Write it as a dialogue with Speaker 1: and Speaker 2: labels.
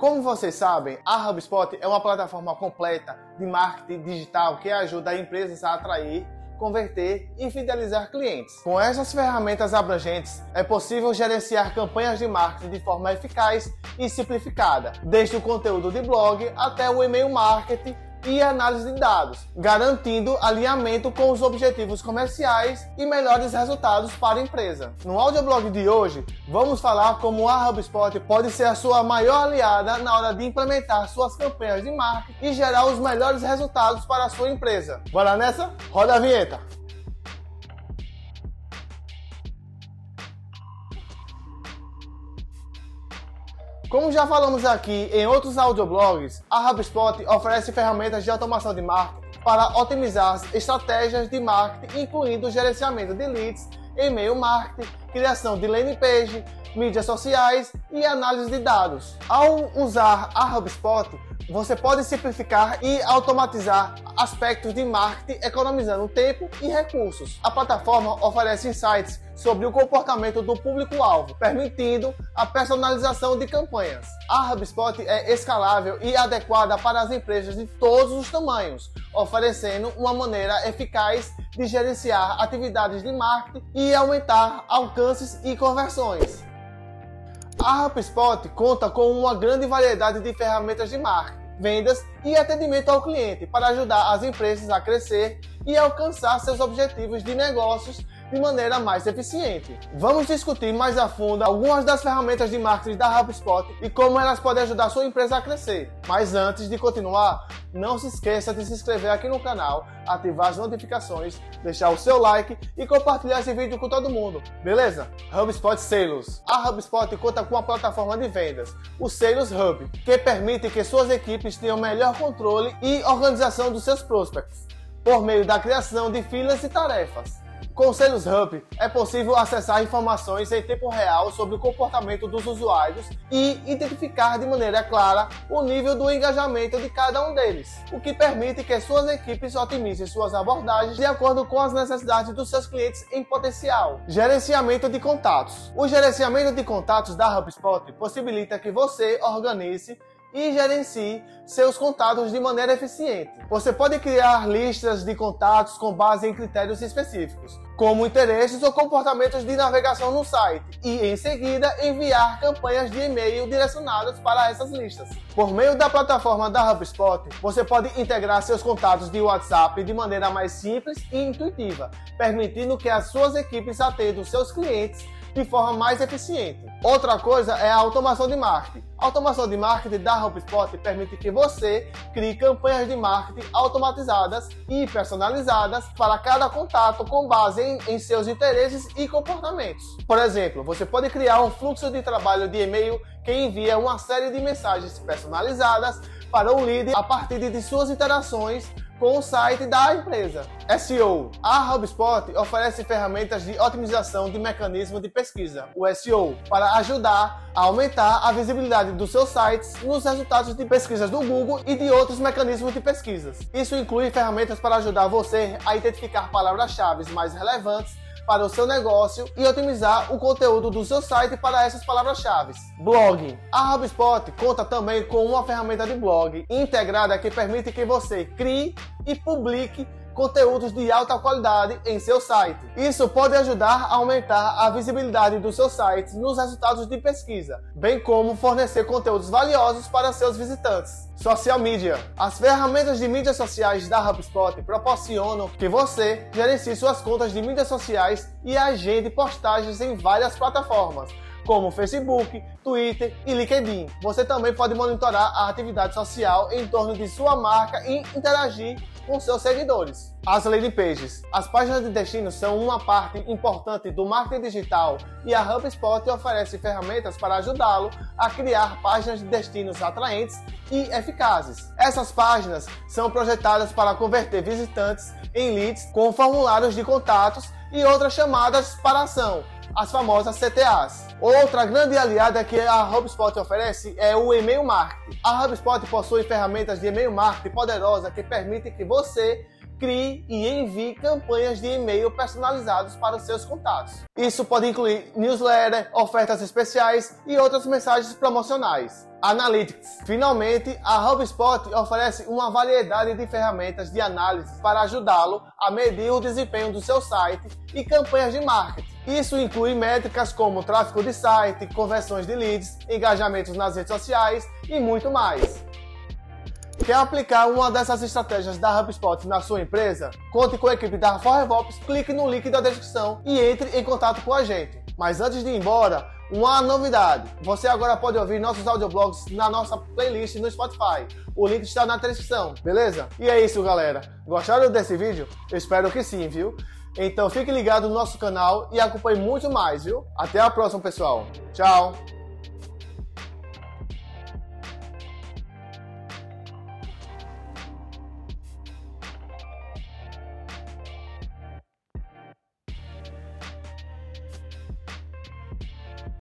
Speaker 1: Como vocês sabem, a HubSpot é uma plataforma completa de marketing digital que ajuda empresas a atrair, converter e fidelizar clientes. Com essas ferramentas abrangentes, é possível gerenciar campanhas de marketing de forma eficaz e simplificada, desde o conteúdo de blog até o e-mail marketing e análise de dados, garantindo alinhamento com os objetivos comerciais e melhores resultados para a empresa. No audioblog de hoje, vamos falar como a HubSpot pode ser a sua maior aliada na hora de implementar suas campanhas de marketing e gerar os melhores resultados para a sua empresa. Bora nessa? Roda a vinheta! Como já falamos aqui em outros audioblogs, a HubSpot oferece ferramentas de automação de marketing para otimizar as estratégias de marketing, incluindo o gerenciamento de leads, e-mail marketing, criação de landing page, mídias sociais e análise de dados. Ao usar a HubSpot, você pode simplificar e automatizar aspectos de marketing, economizando tempo e recursos. A plataforma oferece insights sobre o comportamento do público-alvo, permitindo a personalização de campanhas. A HubSpot é escalável e adequada para as empresas de todos os tamanhos, oferecendo uma maneira eficaz de gerenciar atividades de marketing e aumentar alcances e conversões. A HubSpot conta com uma grande variedade de ferramentas de marketing vendas e atendimento ao cliente para ajudar as empresas a crescer e alcançar seus objetivos de negócios de maneira mais eficiente. Vamos discutir mais a fundo algumas das ferramentas de marketing da HubSpot e como elas podem ajudar sua empresa a crescer. Mas antes de continuar, não se esqueça de se inscrever aqui no canal, ativar as notificações, deixar o seu like e compartilhar esse vídeo com todo mundo, beleza? HubSpot Sales. A HubSpot conta com uma plataforma de vendas, o Sales Hub, que permite que suas equipes tenham melhor controle e organização dos seus prospects, por meio da criação de filas e tarefas. Com o Sales Hub é possível acessar informações em tempo real sobre o comportamento dos usuários e identificar de maneira clara o nível do engajamento de cada um deles, o que permite que suas equipes otimizem suas abordagens de acordo com as necessidades dos seus clientes em potencial. Gerenciamento de contatos. O gerenciamento de contatos da HubSpot possibilita que você organize e gerencie seus contatos de maneira eficiente. Você pode criar listas de contatos com base em critérios específicos, como interesses ou comportamentos de navegação no site, e em seguida enviar campanhas de e-mail direcionadas para essas listas. Por meio da plataforma da HubSpot, você pode integrar seus contatos de WhatsApp de maneira mais simples e intuitiva, permitindo que as suas equipes atendam seus clientes de forma mais eficiente. Outra coisa é a automação de marketing. A automação de marketing da HubSpot permite que você crie campanhas de marketing automatizadas e personalizadas para cada contato com base em, em seus interesses e comportamentos. Por exemplo, você pode criar um fluxo de trabalho de e-mail que envia uma série de mensagens personalizadas para o líder a partir de suas interações com o site da empresa. SEO. A HubSpot oferece ferramentas de otimização de mecanismo de pesquisa, o SEO, para ajudar a aumentar a visibilidade dos seus sites nos resultados de pesquisas do Google e de outros mecanismos de pesquisas. Isso inclui ferramentas para ajudar você a identificar palavras-chave mais relevantes para o seu negócio e otimizar o conteúdo do seu site para essas palavras-chave. Blog. A HubSpot conta também com uma ferramenta de blog integrada que permite que você crie e publique conteúdos de alta qualidade em seu site. Isso pode ajudar a aumentar a visibilidade do seu site nos resultados de pesquisa, bem como fornecer conteúdos valiosos para seus visitantes. Social Media. As ferramentas de mídias sociais da HubSpot proporcionam que você gerencie suas contas de mídias sociais e agende postagens em várias plataformas como Facebook, Twitter e LinkedIn. Você também pode monitorar a atividade social em torno de sua marca e interagir com seus seguidores. As landing pages. As páginas de destino são uma parte importante do marketing digital e a HubSpot oferece ferramentas para ajudá-lo a criar páginas de destinos atraentes e eficazes. Essas páginas são projetadas para converter visitantes em leads com formulários de contatos e outras chamadas para ação as famosas CTAs. Outra grande aliada que a HubSpot oferece é o e-mail marketing. A HubSpot possui ferramentas de e-mail marketing poderosas que permitem que você crie e envie campanhas de e-mail personalizados para os seus contatos. Isso pode incluir newsletter, ofertas especiais e outras mensagens promocionais. Analytics. Finalmente, a HubSpot oferece uma variedade de ferramentas de análise para ajudá-lo a medir o desempenho do seu site e campanhas de marketing. Isso inclui métricas como tráfego de site, conversões de leads, engajamentos nas redes sociais e muito mais. Quer aplicar uma dessas estratégias da HubSpot na sua empresa? Conte com a equipe da RevolveOps, clique no link da descrição e entre em contato com a gente. Mas antes de ir embora, uma novidade: você agora pode ouvir nossos audioblogs na nossa playlist no Spotify. O link está na descrição, beleza? E é isso, galera. Gostaram desse vídeo? Espero que sim, viu? Então fique ligado no nosso canal e acompanhe muito mais, viu? Até a próxima, pessoal. Tchau!